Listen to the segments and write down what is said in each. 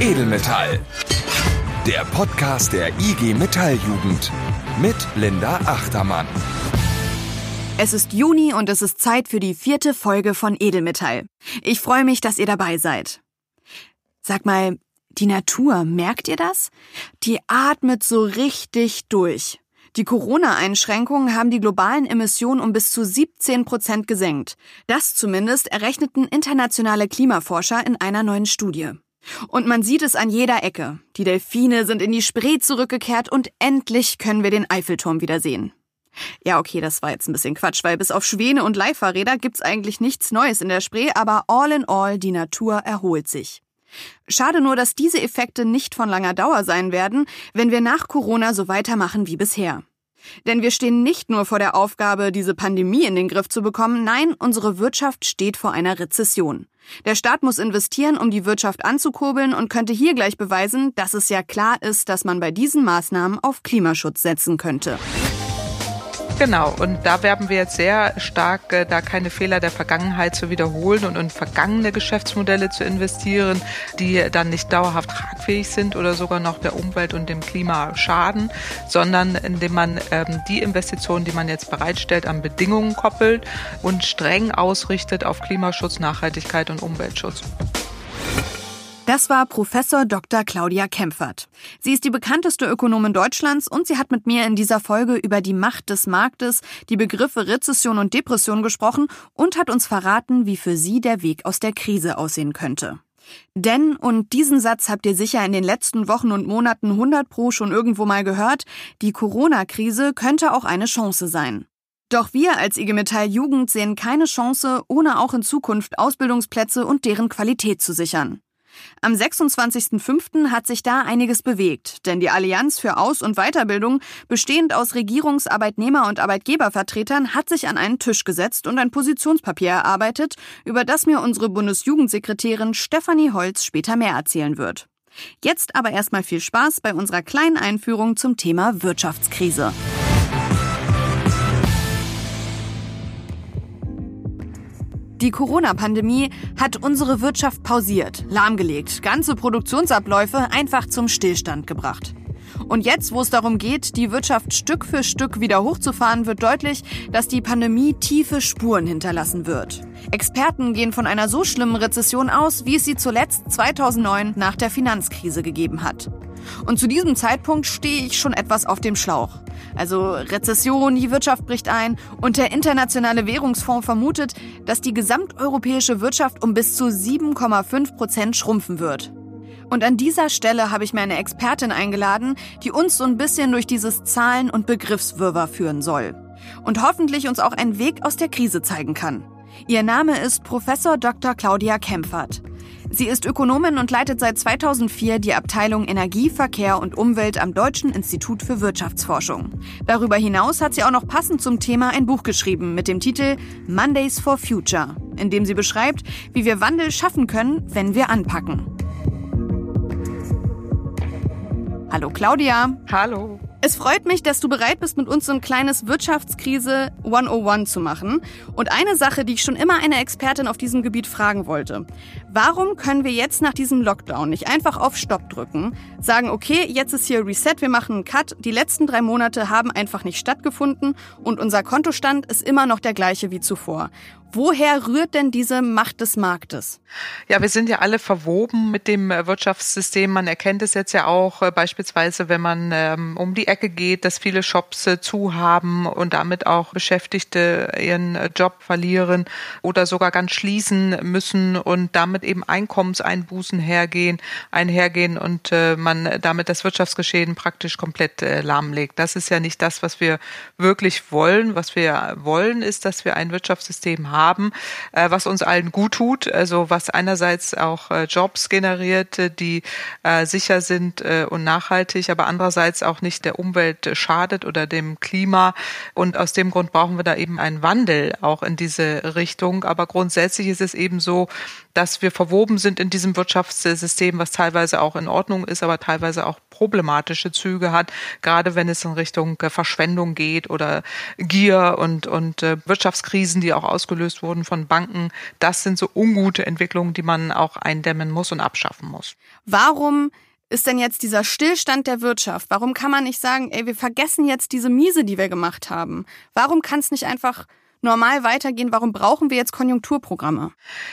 Edelmetall. Der Podcast der IG Metalljugend mit Linda Achtermann. Es ist Juni und es ist Zeit für die vierte Folge von Edelmetall. Ich freue mich, dass ihr dabei seid. Sag mal, die Natur, merkt ihr das? Die atmet so richtig durch. Die Corona-Einschränkungen haben die globalen Emissionen um bis zu 17 Prozent gesenkt. Das zumindest errechneten internationale Klimaforscher in einer neuen Studie. Und man sieht es an jeder Ecke. Die Delfine sind in die Spree zurückgekehrt und endlich können wir den Eiffelturm wiedersehen. Ja, okay, das war jetzt ein bisschen Quatsch, weil bis auf Schwäne und Leihfahrräder gibt's eigentlich nichts Neues in der Spree, aber all in all, die Natur erholt sich. Schade nur, dass diese Effekte nicht von langer Dauer sein werden, wenn wir nach Corona so weitermachen wie bisher. Denn wir stehen nicht nur vor der Aufgabe, diese Pandemie in den Griff zu bekommen, nein, unsere Wirtschaft steht vor einer Rezession. Der Staat muss investieren, um die Wirtschaft anzukurbeln und könnte hier gleich beweisen, dass es ja klar ist, dass man bei diesen Maßnahmen auf Klimaschutz setzen könnte. Genau, und da werben wir jetzt sehr stark, äh, da keine Fehler der Vergangenheit zu wiederholen und in vergangene Geschäftsmodelle zu investieren, die dann nicht dauerhaft tragfähig sind oder sogar noch der Umwelt und dem Klima schaden, sondern indem man ähm, die Investitionen, die man jetzt bereitstellt, an Bedingungen koppelt und streng ausrichtet auf Klimaschutz, Nachhaltigkeit und Umweltschutz. Das war Professor Dr. Claudia Kempfert. Sie ist die bekannteste Ökonomin Deutschlands und sie hat mit mir in dieser Folge über die Macht des Marktes, die Begriffe Rezession und Depression gesprochen und hat uns verraten, wie für sie der Weg aus der Krise aussehen könnte. Denn, und diesen Satz habt ihr sicher in den letzten Wochen und Monaten 100 pro schon irgendwo mal gehört, die Corona-Krise könnte auch eine Chance sein. Doch wir als IG Metall Jugend sehen keine Chance, ohne auch in Zukunft Ausbildungsplätze und deren Qualität zu sichern. Am 26.05. hat sich da einiges bewegt, denn die Allianz für Aus- und Weiterbildung, bestehend aus Regierungs-, Arbeitnehmer- und Arbeitgebervertretern, hat sich an einen Tisch gesetzt und ein Positionspapier erarbeitet, über das mir unsere Bundesjugendsekretärin Stefanie Holz später mehr erzählen wird. Jetzt aber erstmal viel Spaß bei unserer kleinen Einführung zum Thema Wirtschaftskrise. Die Corona-Pandemie hat unsere Wirtschaft pausiert, lahmgelegt, ganze Produktionsabläufe einfach zum Stillstand gebracht. Und jetzt, wo es darum geht, die Wirtschaft Stück für Stück wieder hochzufahren, wird deutlich, dass die Pandemie tiefe Spuren hinterlassen wird. Experten gehen von einer so schlimmen Rezession aus, wie es sie zuletzt 2009 nach der Finanzkrise gegeben hat. Und zu diesem Zeitpunkt stehe ich schon etwas auf dem Schlauch. Also Rezession, die Wirtschaft bricht ein und der Internationale Währungsfonds vermutet, dass die gesamteuropäische Wirtschaft um bis zu 7,5 Prozent schrumpfen wird. Und an dieser Stelle habe ich mir eine Expertin eingeladen, die uns so ein bisschen durch dieses Zahlen- und Begriffswirrwarr führen soll. Und hoffentlich uns auch einen Weg aus der Krise zeigen kann. Ihr Name ist Professor Dr. Claudia Kempfert. Sie ist Ökonomin und leitet seit 2004 die Abteilung Energie, Verkehr und Umwelt am Deutschen Institut für Wirtschaftsforschung. Darüber hinaus hat sie auch noch passend zum Thema ein Buch geschrieben mit dem Titel Mondays for Future, in dem sie beschreibt, wie wir Wandel schaffen können, wenn wir anpacken. Hallo Claudia. Hallo. Es freut mich, dass du bereit bist, mit uns so ein kleines Wirtschaftskrise 101 zu machen. Und eine Sache, die ich schon immer eine Expertin auf diesem Gebiet fragen wollte. Warum können wir jetzt nach diesem Lockdown nicht einfach auf Stopp drücken, sagen, okay, jetzt ist hier Reset, wir machen einen Cut, die letzten drei Monate haben einfach nicht stattgefunden und unser Kontostand ist immer noch der gleiche wie zuvor. Woher rührt denn diese Macht des Marktes? Ja, wir sind ja alle verwoben mit dem äh, Wirtschaftssystem. Man erkennt es jetzt ja auch äh, beispielsweise, wenn man ähm, um die Ecke geht, dass viele Shops äh, zu haben und damit auch Beschäftigte ihren äh, Job verlieren oder sogar ganz schließen müssen und damit eben Einkommenseinbußen hergehen, einhergehen und man damit das Wirtschaftsgeschehen praktisch komplett lahmlegt. Das ist ja nicht das, was wir wirklich wollen. Was wir wollen, ist, dass wir ein Wirtschaftssystem haben, haben, äh, was uns allen gut tut, also was einerseits auch äh, Jobs generiert, die äh, sicher sind und nachhaltig, aber andererseits auch nicht der Umwelt schadet oder dem Klima. Und aus dem Grund brauchen wir da eben einen Wandel auch in diese Richtung. Aber grundsätzlich ist es eben so, dass wir verwoben sind in diesem Wirtschaftssystem, was teilweise auch in Ordnung ist, aber teilweise auch problematische Züge hat, gerade wenn es in Richtung äh, Verschwendung geht oder Gier und, und äh, Wirtschaftskrisen, die auch ausgelöst wurden von Banken. Das sind so ungute Entwicklungen, die man auch eindämmen muss und abschaffen muss. Warum ist denn jetzt dieser Stillstand der Wirtschaft? Warum kann man nicht sagen, ey, wir vergessen jetzt diese Miese, die wir gemacht haben? Warum kann es nicht einfach normal weitergehen? Warum brauchen wir jetzt Konjunkturprogramme?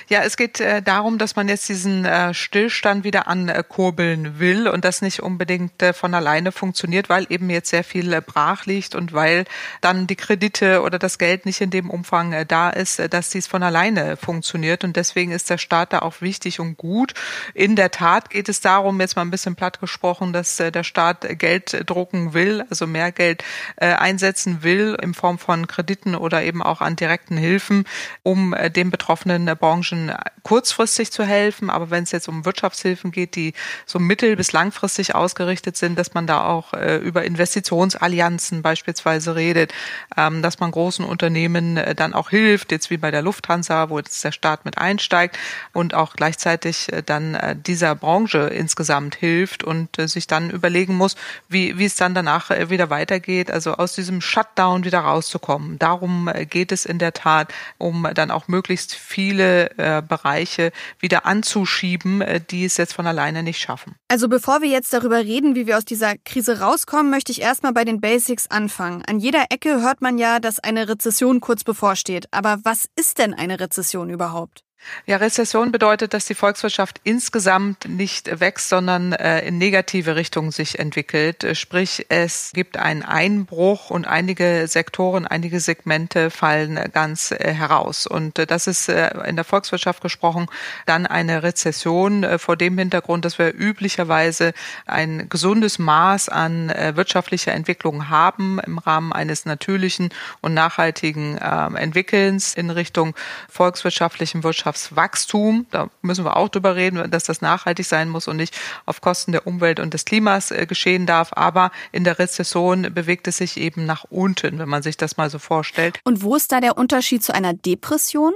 Ja, es geht äh, darum, dass man jetzt diesen äh, Stillstand wieder ankurbeln will und das nicht unbedingt äh, von alleine funktioniert, weil eben jetzt sehr viel brach liegt und weil dann die Kredite oder das Geld nicht in dem Umfang da ist, dass dies von alleine funktioniert. Und deswegen ist der Staat da auch wichtig und gut. In der Tat geht es darum, jetzt mal ein bisschen platt gesprochen, dass der Staat Geld drucken will, also mehr Geld einsetzen will in Form von Krediten oder eben auch an direkten Hilfen, um äh, den betroffenen Branchen kurzfristig zu helfen. Aber wenn es jetzt um Wirtschaftshilfen geht, die so mittel- bis langfristig ausgerichtet sind, dass man da auch äh, über Investitionsallianzen beispielsweise redet, ähm, dass man großen Unternehmen äh, dann auch hilft, jetzt wie bei der Lufthansa, wo jetzt der Staat mit einsteigt und auch gleichzeitig dann dieser Branche insgesamt hilft und sich dann überlegen muss, wie, wie es dann danach wieder weitergeht, also aus diesem Shutdown wieder rauszukommen. Darum geht geht es in der Tat, um dann auch möglichst viele äh, Bereiche wieder anzuschieben, äh, die es jetzt von alleine nicht schaffen. Also bevor wir jetzt darüber reden, wie wir aus dieser Krise rauskommen, möchte ich erstmal bei den Basics anfangen. An jeder Ecke hört man ja, dass eine Rezession kurz bevorsteht. Aber was ist denn eine Rezession überhaupt? Ja, Rezession bedeutet, dass die Volkswirtschaft insgesamt nicht wächst, sondern äh, in negative Richtung sich entwickelt. Sprich, es gibt einen Einbruch und einige Sektoren, einige Segmente fallen ganz äh, heraus. Und äh, das ist in der Volkswirtschaft gesprochen dann eine Rezession vor dem Hintergrund, dass wir üblicherweise ein gesundes Maß an wirtschaftlicher Entwicklung haben im Rahmen eines natürlichen und nachhaltigen ähm, Entwickelns in Richtung volkswirtschaftlichen Wirtschaft Wirtschaftswachstum. Da müssen wir auch drüber reden, dass das nachhaltig sein muss und nicht auf Kosten der Umwelt und des Klimas äh, geschehen darf. Aber in der Rezession bewegt es sich eben nach unten, wenn man sich das mal so vorstellt. Und wo ist da der Unterschied zu einer Depression?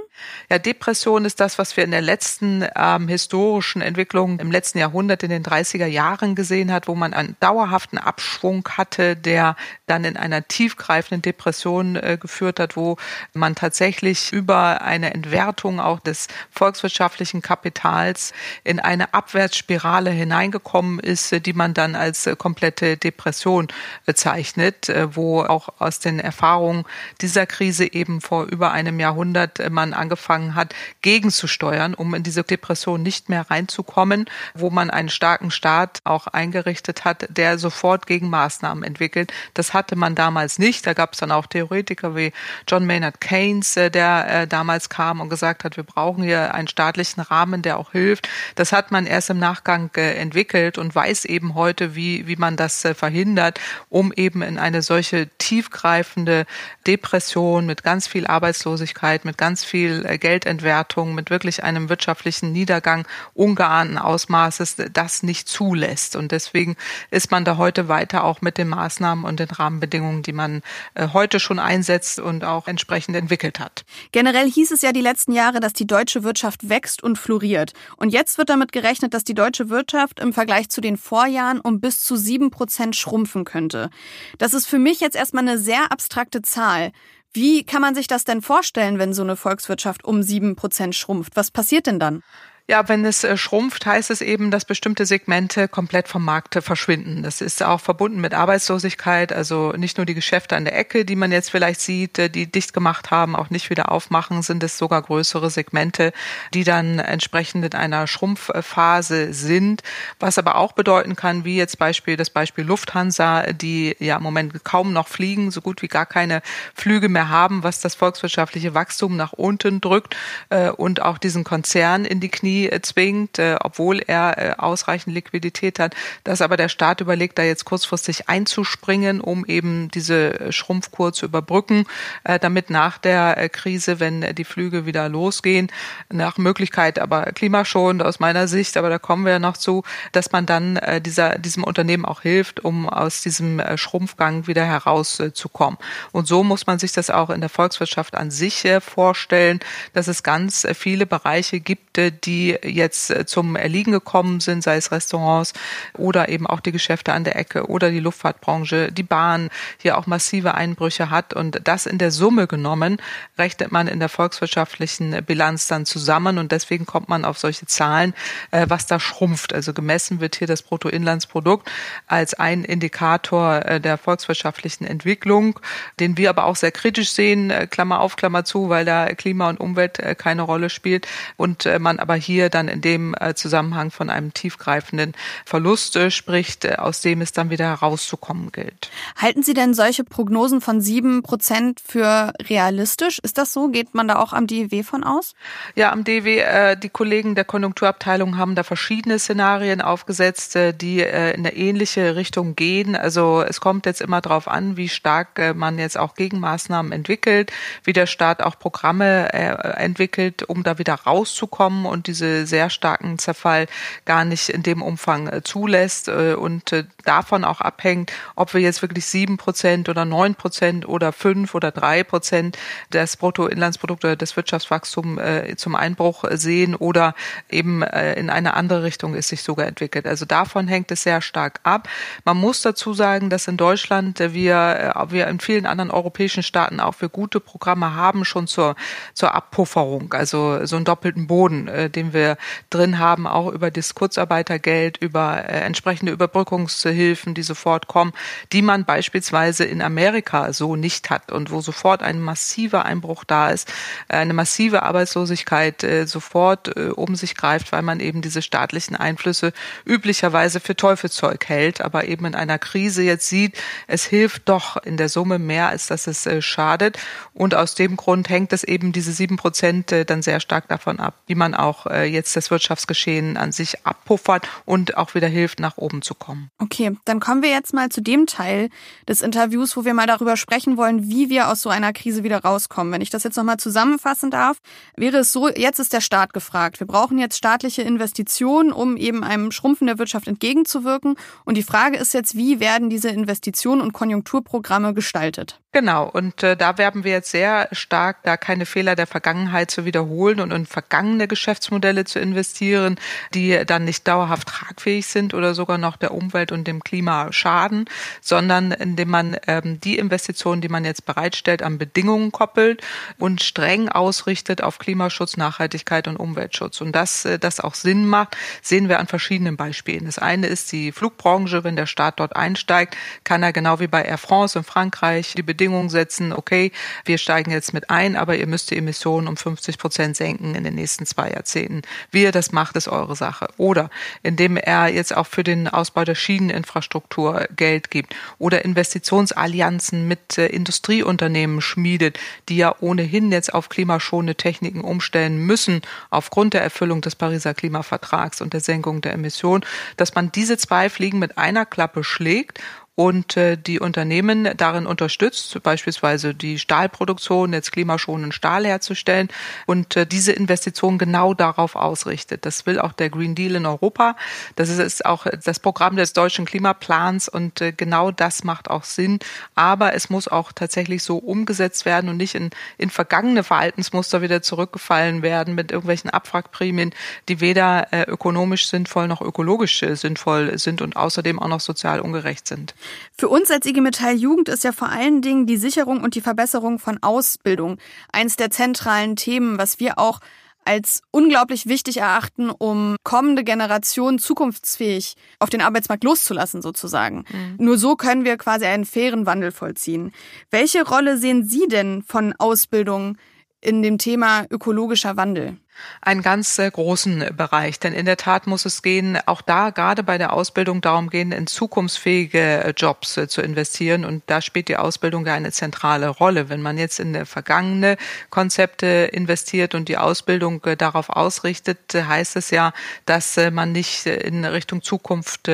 Ja, Depression ist das, was wir in der letzten ähm, historischen Entwicklung im letzten Jahrhundert in den 30er Jahren gesehen hat, wo man einen dauerhaften Abschwung hatte, der dann in einer tiefgreifenden Depression äh, geführt hat, wo man tatsächlich über eine Entwertung auch des volkswirtschaftlichen Kapitals in eine Abwärtsspirale hineingekommen ist, die man dann als äh, komplette Depression bezeichnet, äh, wo auch aus den Erfahrungen dieser Krise eben vor über einem Jahrhundert äh, man angefangen hat, gegenzusteuern, um in diese Depression nicht mehr reinzukommen, wo man einen starken Staat auch eingerichtet hat, der sofort Gegenmaßnahmen entwickelt. Das hatte man damals nicht. Da gab es dann auch Theoretiker wie John Maynard Keynes, der damals kam und gesagt hat, wir brauchen brauchen hier einen staatlichen Rahmen, der auch hilft. Das hat man erst im Nachgang äh, entwickelt und weiß eben heute, wie, wie man das äh, verhindert, um eben in eine solche tiefgreifende Depression mit ganz viel Arbeitslosigkeit, mit ganz viel äh, Geldentwertung, mit wirklich einem wirtschaftlichen Niedergang ungeahnten Ausmaßes das nicht zulässt. Und deswegen ist man da heute weiter auch mit den Maßnahmen und den Rahmenbedingungen, die man heute schon einsetzt und auch entsprechend entwickelt hat. Generell hieß es ja die letzten Jahre, dass die deutsche Wirtschaft wächst und floriert. Und jetzt wird damit gerechnet, dass die deutsche Wirtschaft im Vergleich zu den Vorjahren um bis zu sieben Prozent schrumpfen könnte. Das ist für mich jetzt erstmal eine sehr abstrakte Zahl. Wie kann man sich das denn vorstellen, wenn so eine Volkswirtschaft um sieben Prozent schrumpft? Was passiert denn dann? Ja, wenn es äh, schrumpft, heißt es eben, dass bestimmte Segmente komplett vom Markt verschwinden. Das ist auch verbunden mit Arbeitslosigkeit, also nicht nur die Geschäfte an der Ecke, die man jetzt vielleicht sieht, äh, die dicht gemacht haben, auch nicht wieder aufmachen, sind es sogar größere Segmente, die dann entsprechend in einer Schrumpfphase sind. Was aber auch bedeuten kann, wie jetzt Beispiel das Beispiel Lufthansa, die ja im Moment kaum noch fliegen, so gut wie gar keine Flüge mehr haben, was das volkswirtschaftliche Wachstum nach unten drückt äh, und auch diesen Konzern in die Knie Knie zwingt, äh, obwohl er äh, ausreichend Liquidität hat, dass aber der Staat überlegt, da jetzt kurzfristig einzuspringen, um eben diese Schrumpfkur zu überbrücken, äh, damit nach der Krise, wenn die Flüge wieder losgehen, nach Möglichkeit aber klimaschonend aus meiner Sicht, aber da kommen wir ja noch zu, dass man dann dieser, diesem Unternehmen auch hilft, um aus diesem Schrumpfgang wieder herauszukommen. Und so muss man sich das auch in der Volkswirtschaft an sich vorstellen, dass es ganz viele Bereiche gibt, die die jetzt zum Erliegen gekommen sind, sei es Restaurants oder eben auch die Geschäfte an der Ecke oder die Luftfahrtbranche, die Bahn hier auch massive Einbrüche hat. Und das in der Summe genommen rechnet man in der volkswirtschaftlichen Bilanz dann zusammen und deswegen kommt man auf solche Zahlen, äh, was da schrumpft. Also gemessen wird hier das Bruttoinlandsprodukt als ein Indikator äh, der volkswirtschaftlichen Entwicklung, den wir aber auch sehr kritisch sehen, äh, Klammer auf, Klammer zu, weil da Klima und Umwelt keine Rolle spielt und man aber hier dann in dem Zusammenhang von einem tiefgreifenden Verlust spricht, aus dem es dann wieder herauszukommen gilt. Halten Sie denn solche Prognosen von sieben Prozent für realistisch? Ist das so? Geht man da auch am DEW von aus? Ja, am DEW, äh, die Kollegen der Konjunkturabteilung haben da verschiedene Szenarien aufgesetzt, äh, die äh, in eine ähnliche Richtung gehen. Also es kommt jetzt immer darauf an, wie stark äh, man jetzt auch Gegenmaßnahmen entwickelt, wie der Staat auch Programme äh, entwickelt, um da wieder rauszukommen und diese sehr starken Zerfall gar nicht in dem Umfang äh, zulässt und davon auch abhängt, ob wir jetzt wirklich sieben Prozent oder neun Prozent oder fünf oder drei Prozent des Bruttoinlandsprodukts oder des Wirtschaftswachstums äh, zum Einbruch sehen oder eben äh, in eine andere Richtung es sich sogar entwickelt. Also davon hängt es sehr stark ab. Man muss dazu sagen, dass in Deutschland wir, äh, wir in vielen anderen europäischen Staaten auch für gute Programme haben schon zur, zur Abpufferung, also so einen doppelten Boden, äh, den wir drin haben, auch über das Kurzarbeitergeld, über äh, entsprechende Überbrückungshilfen, die sofort kommen, die man beispielsweise in Amerika so nicht hat und wo sofort ein massiver Einbruch da ist, eine massive Arbeitslosigkeit äh, sofort äh, um sich greift, weil man eben diese staatlichen Einflüsse üblicherweise für Teufelszeug hält, aber eben in einer Krise jetzt sieht, es hilft doch in der Summe mehr, als dass es äh, schadet. Und aus dem Grund hängt es eben diese sieben Prozent äh, dann sehr stark davon ab, wie man auch äh, jetzt das Wirtschaftsgeschehen an sich abpuffert und auch wieder hilft, nach oben zu kommen. Okay, dann kommen wir jetzt mal zu dem Teil des Interviews, wo wir mal darüber sprechen wollen, wie wir aus so einer Krise wieder rauskommen. Wenn ich das jetzt nochmal zusammenfassen darf, wäre es so, jetzt ist der Staat gefragt. Wir brauchen jetzt staatliche Investitionen, um eben einem Schrumpfen der Wirtschaft entgegenzuwirken. Und die Frage ist jetzt, wie werden diese Investitionen und Konjunkturprogramme gestaltet? Genau, und äh, da werben wir jetzt sehr stark, da keine Fehler der Vergangenheit zu wiederholen und in vergangene Geschäftsmodelle zu investieren, die dann nicht dauerhaft tragfähig sind oder sogar noch der Umwelt und dem Klima schaden, sondern indem man ähm, die Investitionen, die man jetzt bereitstellt, an Bedingungen koppelt und streng ausrichtet auf Klimaschutz, Nachhaltigkeit und Umweltschutz. Und dass äh, das auch Sinn macht, sehen wir an verschiedenen Beispielen. Das eine ist die Flugbranche. Wenn der Staat dort einsteigt, kann er genau wie bei Air France in Frankreich die Bedingungen setzen, okay, wir steigen jetzt mit ein, aber ihr müsst die Emissionen um 50 Prozent senken in den nächsten zwei Jahrzehnten. Wie er das macht, ist eure Sache. Oder indem er jetzt auch für den Ausbau der Schieneninfrastruktur Geld gibt oder Investitionsallianzen mit äh, Industrieunternehmen schmiedet, die ja ohnehin jetzt auf klimaschonende Techniken umstellen müssen aufgrund der Erfüllung des Pariser Klimavertrags und der Senkung der Emissionen, dass man diese zwei Fliegen mit einer Klappe schlägt und äh, die Unternehmen darin unterstützt, beispielsweise die Stahlproduktion, jetzt klimaschonenden Stahl herzustellen und äh, diese Investition genau darauf ausrichtet. Das will auch der Green Deal in Europa. Das ist auch das Programm des deutschen Klimaplans und äh, genau das macht auch Sinn. Aber es muss auch tatsächlich so umgesetzt werden und nicht in, in vergangene Verhaltensmuster wieder zurückgefallen werden mit irgendwelchen Abwrackprämien, die weder äh, ökonomisch sinnvoll noch ökologisch äh, sinnvoll sind und außerdem auch noch sozial ungerecht sind. Für uns als IG Metall Jugend ist ja vor allen Dingen die Sicherung und die Verbesserung von Ausbildung eins der zentralen Themen, was wir auch als unglaublich wichtig erachten, um kommende Generationen zukunftsfähig auf den Arbeitsmarkt loszulassen, sozusagen. Mhm. Nur so können wir quasi einen fairen Wandel vollziehen. Welche Rolle sehen Sie denn von Ausbildung in dem Thema ökologischer Wandel? Einen ganz äh, großen Bereich. Denn in der Tat muss es gehen, auch da gerade bei der Ausbildung darum gehen, in zukunftsfähige äh, Jobs äh, zu investieren. Und da spielt die Ausbildung ja eine zentrale Rolle. Wenn man jetzt in vergangene Konzepte investiert und die Ausbildung darauf ausrichtet, heißt es ja, dass man nicht in Richtung Zukunft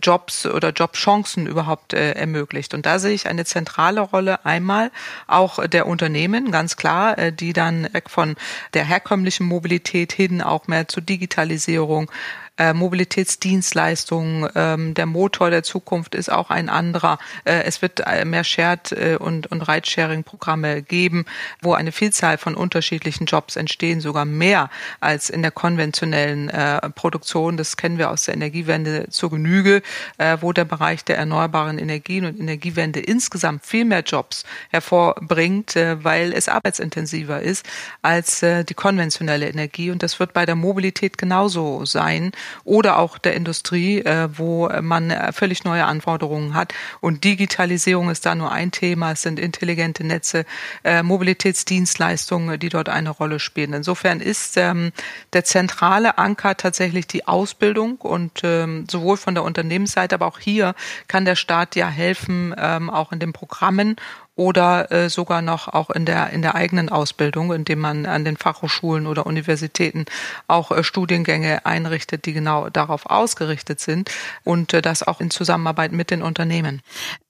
Jobs oder Jobchancen überhaupt ermöglicht. Und da sehe ich eine zentrale Rolle einmal auch der Unternehmen, ganz klar, die dann weg von der herkömmlichen Mobilität hin, auch mehr zur Digitalisierung, äh, Mobilitätsdienstleistungen. Ähm, der Motor der Zukunft ist auch ein anderer. Äh, es wird äh, mehr Shared äh, und, und Ridesharing-Programme geben, wo eine Vielzahl von unterschiedlichen Jobs entstehen, sogar mehr als in der konventionellen äh, Produktion. Das kennen wir aus der Energiewende zur Genüge, äh, wo der Bereich der erneuerbaren Energien und Energiewende insgesamt viel mehr Jobs hervorbringt, äh, weil es arbeitsintensiver ist als äh, die konventionelle Energie. Und das wird bei der Mobilität genauso sein oder auch der Industrie, äh, wo man äh, völlig neue Anforderungen hat. Und Digitalisierung ist da nur ein Thema. Es sind intelligente Netze, äh, Mobilitätsdienstleistungen, die dort eine Rolle spielen. Insofern ist ähm, der zentrale Anker tatsächlich die Ausbildung und ähm, sowohl von der Unternehmensseite, aber auch hier kann der Staat ja helfen, ähm, auch in den Programmen oder äh, sogar noch auch in der in der eigenen Ausbildung, indem man an den Fachhochschulen oder Universitäten auch äh, Studiengänge einrichtet, die genau darauf ausgerichtet sind und äh, das auch in Zusammenarbeit mit den Unternehmen.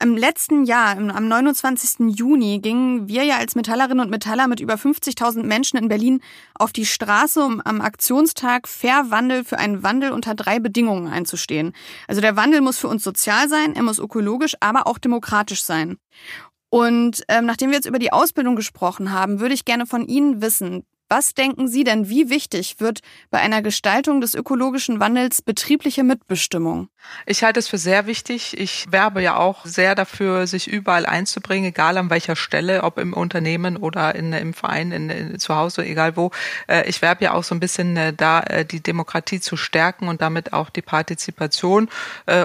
Im letzten Jahr, am 29. Juni, gingen wir ja als Metallerinnen und Metaller mit über 50.000 Menschen in Berlin auf die Straße, um am Aktionstag Fair Wandel für einen Wandel unter drei Bedingungen einzustehen. Also der Wandel muss für uns sozial sein, er muss ökologisch, aber auch demokratisch sein. Und ähm, nachdem wir jetzt über die Ausbildung gesprochen haben, würde ich gerne von Ihnen wissen, was denken Sie denn, wie wichtig wird bei einer Gestaltung des ökologischen Wandels betriebliche Mitbestimmung? Ich halte es für sehr wichtig. Ich werbe ja auch sehr dafür, sich überall einzubringen, egal an welcher Stelle, ob im Unternehmen oder in, im Verein, in, in, zu Hause, egal wo. Äh, ich werbe ja auch so ein bisschen äh, da, äh, die Demokratie zu stärken und damit auch die Partizipation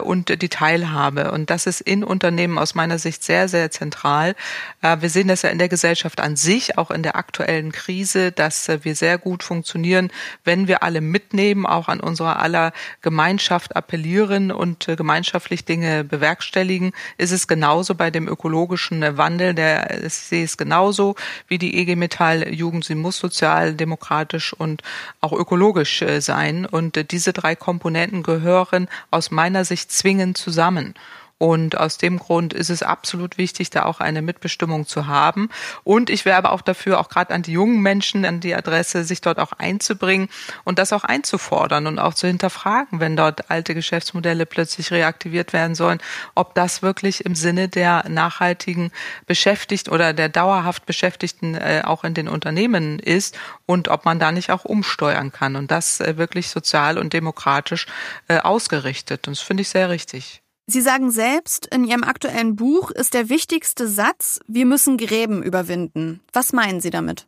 und die Teilhabe. Und das ist in Unternehmen aus meiner Sicht sehr, sehr zentral. Wir sehen das ja in der Gesellschaft an sich, auch in der aktuellen Krise, dass dass wir sehr gut funktionieren, wenn wir alle mitnehmen, auch an unserer aller Gemeinschaft appellieren und äh, gemeinschaftlich Dinge bewerkstelligen, ist es genauso bei dem ökologischen Wandel. Der, ich sehe es genauso wie die EG Metall Jugend. Sie muss sozial, demokratisch und auch ökologisch äh, sein. Und äh, diese drei Komponenten gehören aus meiner Sicht zwingend zusammen. Und aus dem Grund ist es absolut wichtig, da auch eine Mitbestimmung zu haben. Und ich werbe auch dafür, auch gerade an die jungen Menschen, an die Adresse, sich dort auch einzubringen und das auch einzufordern und auch zu hinterfragen, wenn dort alte Geschäftsmodelle plötzlich reaktiviert werden sollen, ob das wirklich im Sinne der nachhaltigen Beschäftigten oder der dauerhaft Beschäftigten äh, auch in den Unternehmen ist und ob man da nicht auch umsteuern kann und das äh, wirklich sozial und demokratisch äh, ausgerichtet. Und das finde ich sehr richtig. Sie sagen selbst, in Ihrem aktuellen Buch ist der wichtigste Satz, wir müssen Gräben überwinden. Was meinen Sie damit?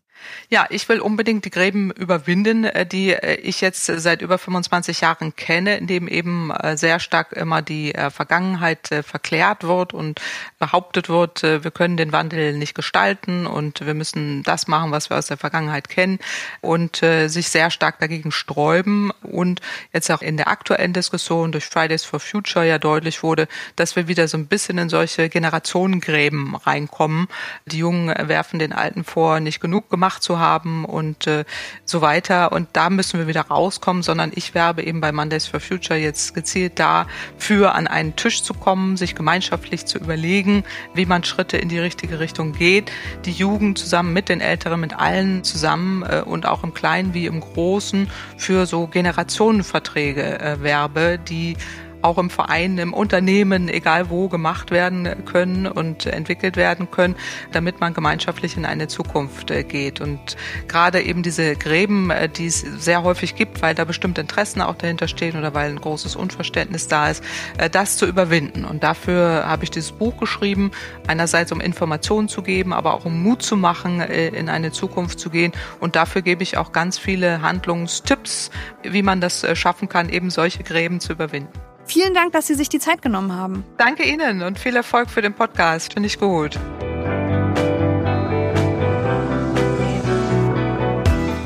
Ja, ich will unbedingt die Gräben überwinden, äh, die äh, ich jetzt seit über 25 Jahren kenne, in dem eben äh, sehr stark immer die Vergangenheit verklärt wird und behauptet wird, wir können den Wandel nicht gestalten und wir müssen das machen, was wir aus der Vergangenheit kennen und sich sehr stark dagegen sträuben und jetzt auch in der aktuellen Diskussion durch Fridays for Future ja deutlich wurde, dass wir wieder so ein bisschen in solche Generationengräben reinkommen. Die Jungen werfen den Alten vor, nicht genug gemacht gemacht zu haben und äh, so weiter. Und da müssen wir wieder rauskommen, sondern ich werbe eben bei Mondays for Future jetzt gezielt dafür, an einen Tisch zu kommen, sich gemeinschaftlich zu überlegen, wie man Schritte in die richtige Richtung geht. Die Jugend zusammen mit den Älteren, mit allen zusammen äh, und auch im Kleinen wie im Großen für so Generationenverträge äh, werbe, die auch im Verein, im Unternehmen, egal wo, gemacht werden können und entwickelt werden können, damit man gemeinschaftlich in eine Zukunft äh, geht. Und gerade eben diese Gräben, äh, die es sehr häufig gibt, weil da bestimmte Interessen auch dahinter stehen oder weil ein großes Unverständnis da ist, äh, das zu überwinden. Und dafür habe ich dieses Buch geschrieben, einerseits um Informationen zu geben, aber auch um Mut zu machen, in eine Zukunft zu gehen. Und dafür gebe ich auch ganz viele Handlungstipps, wie man das schaffen kann, eben solche Gräben zu überwinden. Vielen Dank, dass Sie sich die Zeit genommen haben. Danke Ihnen und viel Erfolg für den Podcast. Finde ich gut.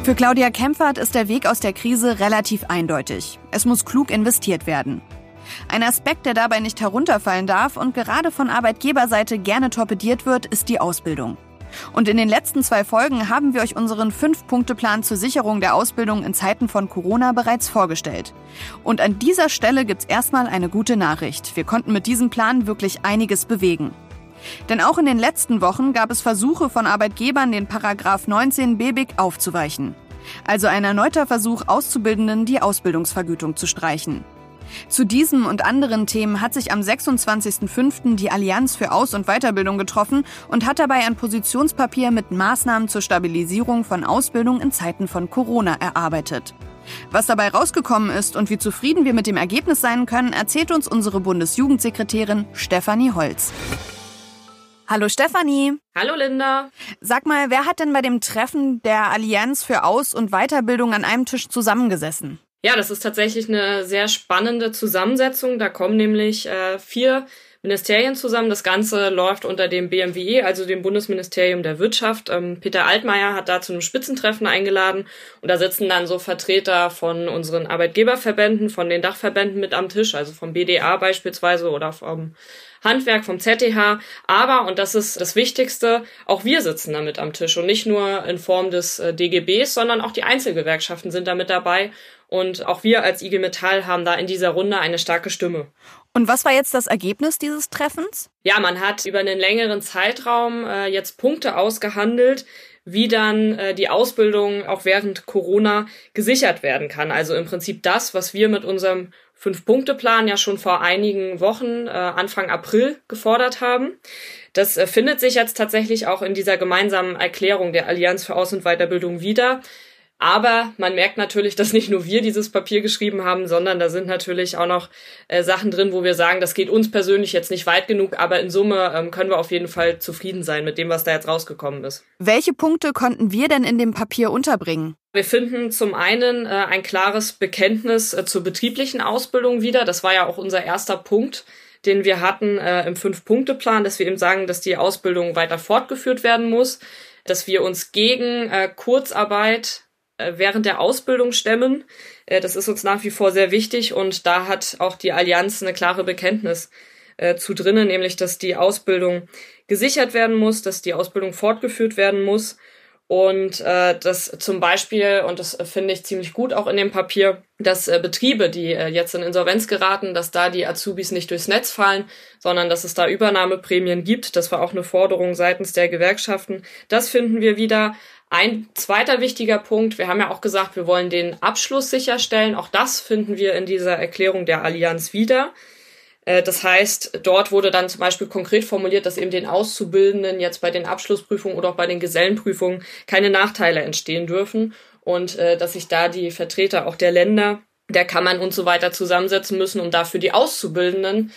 Für Claudia Kempfert ist der Weg aus der Krise relativ eindeutig. Es muss klug investiert werden. Ein Aspekt, der dabei nicht herunterfallen darf und gerade von Arbeitgeberseite gerne torpediert wird, ist die Ausbildung. Und in den letzten zwei Folgen haben wir euch unseren Fünf-Punkte-Plan zur Sicherung der Ausbildung in Zeiten von Corona bereits vorgestellt. Und an dieser Stelle gibt's erstmal eine gute Nachricht. Wir konnten mit diesem Plan wirklich einiges bewegen. Denn auch in den letzten Wochen gab es Versuche von Arbeitgebern, den Paragraph 19 BBIG aufzuweichen. Also ein erneuter Versuch, Auszubildenden die Ausbildungsvergütung zu streichen. Zu diesem und anderen Themen hat sich am 26.05. die Allianz für Aus- und Weiterbildung getroffen und hat dabei ein Positionspapier mit Maßnahmen zur Stabilisierung von Ausbildung in Zeiten von Corona erarbeitet. Was dabei rausgekommen ist und wie zufrieden wir mit dem Ergebnis sein können, erzählt uns unsere Bundesjugendsekretärin Stefanie Holz. Hallo Stefanie. Hallo Linda. Sag mal, wer hat denn bei dem Treffen der Allianz für Aus- und Weiterbildung an einem Tisch zusammengesessen? Ja, das ist tatsächlich eine sehr spannende Zusammensetzung. Da kommen nämlich äh, vier Ministerien zusammen. Das Ganze läuft unter dem BMWE, also dem Bundesministerium der Wirtschaft. Ähm, Peter Altmaier hat da zu einem Spitzentreffen eingeladen und da sitzen dann so Vertreter von unseren Arbeitgeberverbänden, von den Dachverbänden mit am Tisch, also vom BDA beispielsweise oder vom Handwerk, vom ZTH. Aber, und das ist das Wichtigste, auch wir sitzen damit am Tisch und nicht nur in Form des äh, DGBs, sondern auch die Einzelgewerkschaften sind damit dabei. Und auch wir als IG Metall haben da in dieser Runde eine starke Stimme. Und was war jetzt das Ergebnis dieses Treffens? Ja, man hat über einen längeren Zeitraum äh, jetzt Punkte ausgehandelt, wie dann äh, die Ausbildung auch während Corona gesichert werden kann. Also im Prinzip das, was wir mit unserem Fünf-Punkte-Plan ja schon vor einigen Wochen, äh, Anfang April, gefordert haben. Das äh, findet sich jetzt tatsächlich auch in dieser gemeinsamen Erklärung der Allianz für Aus- und Weiterbildung wieder. Aber man merkt natürlich, dass nicht nur wir dieses Papier geschrieben haben, sondern da sind natürlich auch noch äh, Sachen drin, wo wir sagen, das geht uns persönlich jetzt nicht weit genug, aber in Summe ähm, können wir auf jeden Fall zufrieden sein mit dem, was da jetzt rausgekommen ist. Welche Punkte konnten wir denn in dem Papier unterbringen? Wir finden zum einen äh, ein klares Bekenntnis äh, zur betrieblichen Ausbildung wieder. Das war ja auch unser erster Punkt, den wir hatten äh, im Fünf-Punkte-Plan, dass wir eben sagen, dass die Ausbildung weiter fortgeführt werden muss, dass wir uns gegen äh, Kurzarbeit während der Ausbildung stemmen. Äh, das ist uns nach wie vor sehr wichtig und da hat auch die Allianz eine klare Bekenntnis äh, zu drinnen, nämlich dass die Ausbildung gesichert werden muss, dass die Ausbildung fortgeführt werden muss und äh, das zum Beispiel, und das finde ich ziemlich gut auch in dem Papier, dass äh, Betriebe, die äh, jetzt in Insolvenz geraten, dass da die Azubis nicht durchs Netz fallen, sondern dass es da Übernahmeprämien gibt. Das war auch eine Forderung seitens der Gewerkschaften. Das finden wir wieder. Ein zweiter wichtiger Punkt, wir haben ja auch gesagt, wir wollen den Abschluss sicherstellen. Auch das finden wir in dieser Erklärung der Allianz wieder. Äh, das heißt, dort wurde dann zum Beispiel konkret formuliert, dass eben den Auszubildenden jetzt bei den Abschlussprüfungen oder auch bei den Gesellenprüfungen keine Nachteile entstehen dürfen und äh, dass sich da die Vertreter auch der Länder, der Kammern und so weiter zusammensetzen müssen, um dafür die Auszubildenden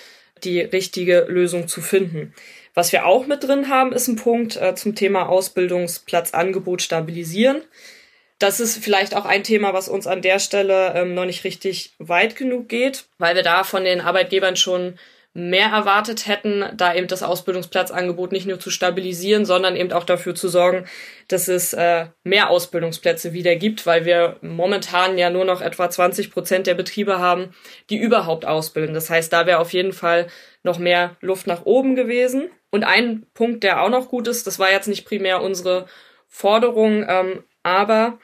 die richtige Lösung zu finden. Was wir auch mit drin haben, ist ein Punkt äh, zum Thema Ausbildungsplatzangebot stabilisieren. Das ist vielleicht auch ein Thema, was uns an der Stelle ähm, noch nicht richtig weit genug geht, weil wir da von den Arbeitgebern schon mehr erwartet hätten, da eben das Ausbildungsplatzangebot nicht nur zu stabilisieren, sondern eben auch dafür zu sorgen, dass es äh, mehr Ausbildungsplätze wieder gibt, weil wir momentan ja nur noch etwa 20 Prozent der Betriebe haben, die überhaupt ausbilden. Das heißt, da wäre auf jeden Fall noch mehr Luft nach oben gewesen. Und ein Punkt, der auch noch gut ist, das war jetzt nicht primär unsere Forderung, ähm, aber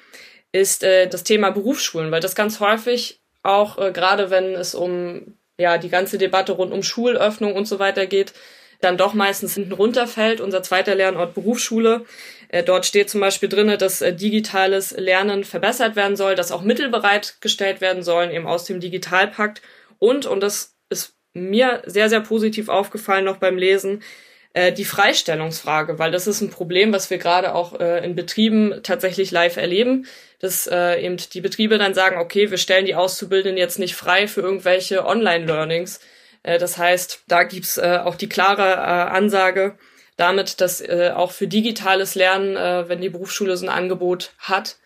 ist äh, das Thema Berufsschulen, weil das ganz häufig auch äh, gerade wenn es um ja die ganze Debatte rund um Schulöffnung und so weiter geht, dann doch meistens hinten runterfällt. Unser zweiter Lernort Berufsschule. Äh, dort steht zum Beispiel drinne, dass äh, digitales Lernen verbessert werden soll, dass auch Mittel bereitgestellt werden sollen, eben aus dem Digitalpakt. Und, und das ist mir sehr, sehr positiv aufgefallen noch beim Lesen, äh, die Freistellungsfrage, weil das ist ein Problem, was wir gerade auch äh, in Betrieben tatsächlich live erleben, dass äh, eben die Betriebe dann sagen, okay, wir stellen die Auszubildenden jetzt nicht frei für irgendwelche Online-Learnings. Äh, das heißt, da gibt's äh, auch die klare äh, Ansage damit, dass äh, auch für digitales Lernen, äh, wenn die Berufsschule so ein Angebot hat,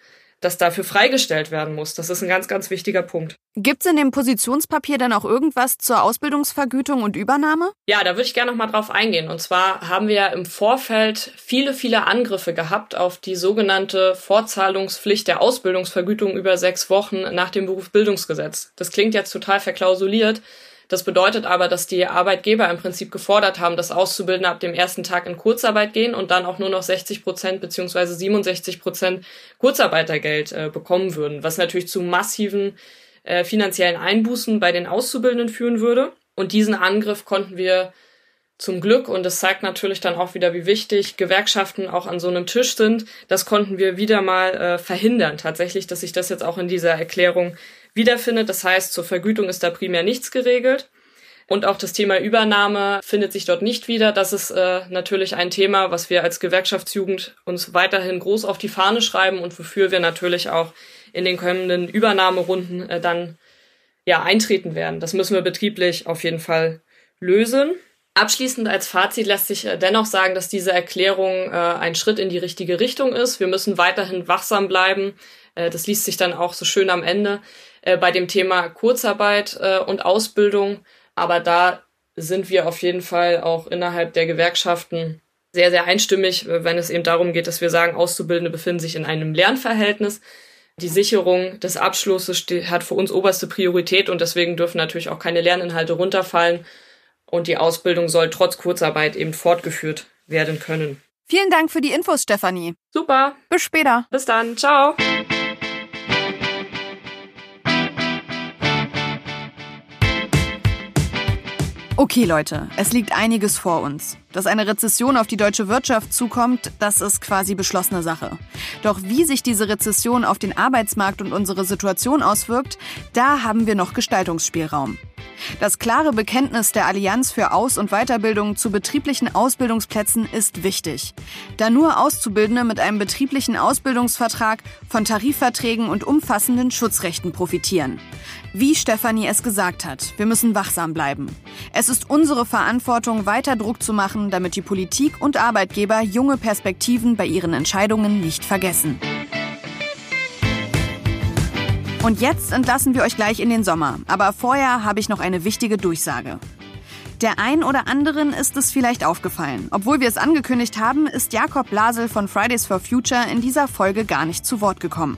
das dafür freigestellt werden muss. Das ist ein ganz, ganz wichtiger Punkt. Gibt es in dem Positionspapier dann auch irgendwas zur Ausbildungsvergütung und Übernahme? Ja, da würde ich gerne noch mal drauf eingehen. Und zwar haben wir ja im Vorfeld viele, viele Angriffe gehabt auf die sogenannte Vorzahlungspflicht der Ausbildungsvergütung über sechs Wochen nach dem Berufsbildungsgesetz. Das klingt jetzt total verklausuliert. Das bedeutet aber, dass die Arbeitgeber im Prinzip gefordert haben, dass Auszubildende ab dem ersten Tag in Kurzarbeit gehen und dann auch nur noch 60 Prozent beziehungsweise 67 Prozent Kurzarbeitergeld äh, bekommen würden, was natürlich zu massiven äh, finanziellen Einbußen bei den Auszubildenden führen würde. Und diesen Angriff konnten wir zum Glück, und es zeigt natürlich dann auch wieder, wie wichtig Gewerkschaften auch an so einem Tisch sind, das konnten wir wieder mal äh, verhindern, tatsächlich, dass sich das jetzt auch in dieser Erklärung wiederfindet. Das heißt, zur Vergütung ist da primär nichts geregelt. Und auch das Thema Übernahme findet sich dort nicht wieder. Das ist äh, natürlich ein Thema, was wir als Gewerkschaftsjugend uns weiterhin groß auf die Fahne schreiben und wofür wir natürlich auch in den kommenden Übernahmerunden äh, dann ja eintreten werden. Das müssen wir betrieblich auf jeden Fall lösen. Abschließend als Fazit lässt sich äh, dennoch sagen, dass diese Erklärung äh, ein Schritt in die richtige Richtung ist. Wir müssen weiterhin wachsam bleiben. Äh, das liest sich dann auch so schön am Ende äh, bei dem Thema Kurzarbeit äh, und Ausbildung. Aber da sind wir auf jeden Fall auch innerhalb der Gewerkschaften sehr, sehr einstimmig, äh, wenn es eben darum geht, dass wir sagen, Auszubildende befinden sich in einem Lernverhältnis. Die Sicherung des Abschlusses hat für uns oberste Priorität und deswegen dürfen natürlich auch keine Lerninhalte runterfallen und die Ausbildung soll trotz Kurzarbeit eben fortgeführt werden können. Vielen Dank für die Infos, Stefanie. Super. Bis später. Bis dann. Ciao. Okay, Leute, es liegt einiges vor uns. Dass eine Rezession auf die deutsche Wirtschaft zukommt, das ist quasi beschlossene Sache. Doch wie sich diese Rezession auf den Arbeitsmarkt und unsere Situation auswirkt, da haben wir noch Gestaltungsspielraum. Das klare Bekenntnis der Allianz für Aus- und Weiterbildung zu betrieblichen Ausbildungsplätzen ist wichtig, da nur Auszubildende mit einem betrieblichen Ausbildungsvertrag von Tarifverträgen und umfassenden Schutzrechten profitieren. Wie Stefanie es gesagt hat, wir müssen wachsam bleiben. Es ist unsere Verantwortung, weiter Druck zu machen, damit die Politik und Arbeitgeber junge Perspektiven bei ihren Entscheidungen nicht vergessen. Und jetzt entlassen wir euch gleich in den Sommer. Aber vorher habe ich noch eine wichtige Durchsage. Der ein oder anderen ist es vielleicht aufgefallen. Obwohl wir es angekündigt haben, ist Jakob Blasel von Fridays for Future in dieser Folge gar nicht zu Wort gekommen.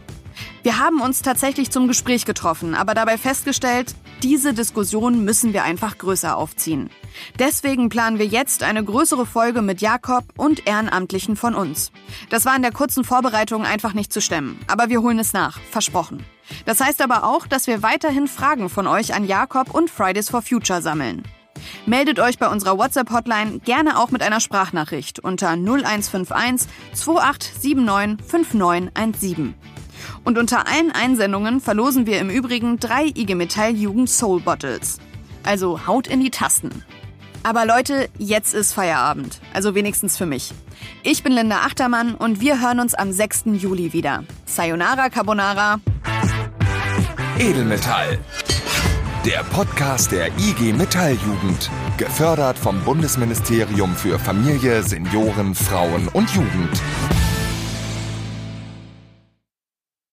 Wir haben uns tatsächlich zum Gespräch getroffen, aber dabei festgestellt, diese Diskussion müssen wir einfach größer aufziehen. Deswegen planen wir jetzt eine größere Folge mit Jakob und Ehrenamtlichen von uns. Das war in der kurzen Vorbereitung einfach nicht zu stemmen, aber wir holen es nach, versprochen. Das heißt aber auch, dass wir weiterhin Fragen von euch an Jakob und Fridays for Future sammeln. Meldet euch bei unserer WhatsApp-Hotline gerne auch mit einer Sprachnachricht unter 0151 2879 5917. Und unter allen Einsendungen verlosen wir im Übrigen drei IG Metall Jugend Soul Bottles. Also haut in die Tasten. Aber Leute, jetzt ist Feierabend. Also wenigstens für mich. Ich bin Linda Achtermann und wir hören uns am 6. Juli wieder. Sayonara Carbonara. Edelmetall. Der Podcast der IG Metalljugend. Gefördert vom Bundesministerium für Familie, Senioren, Frauen und Jugend.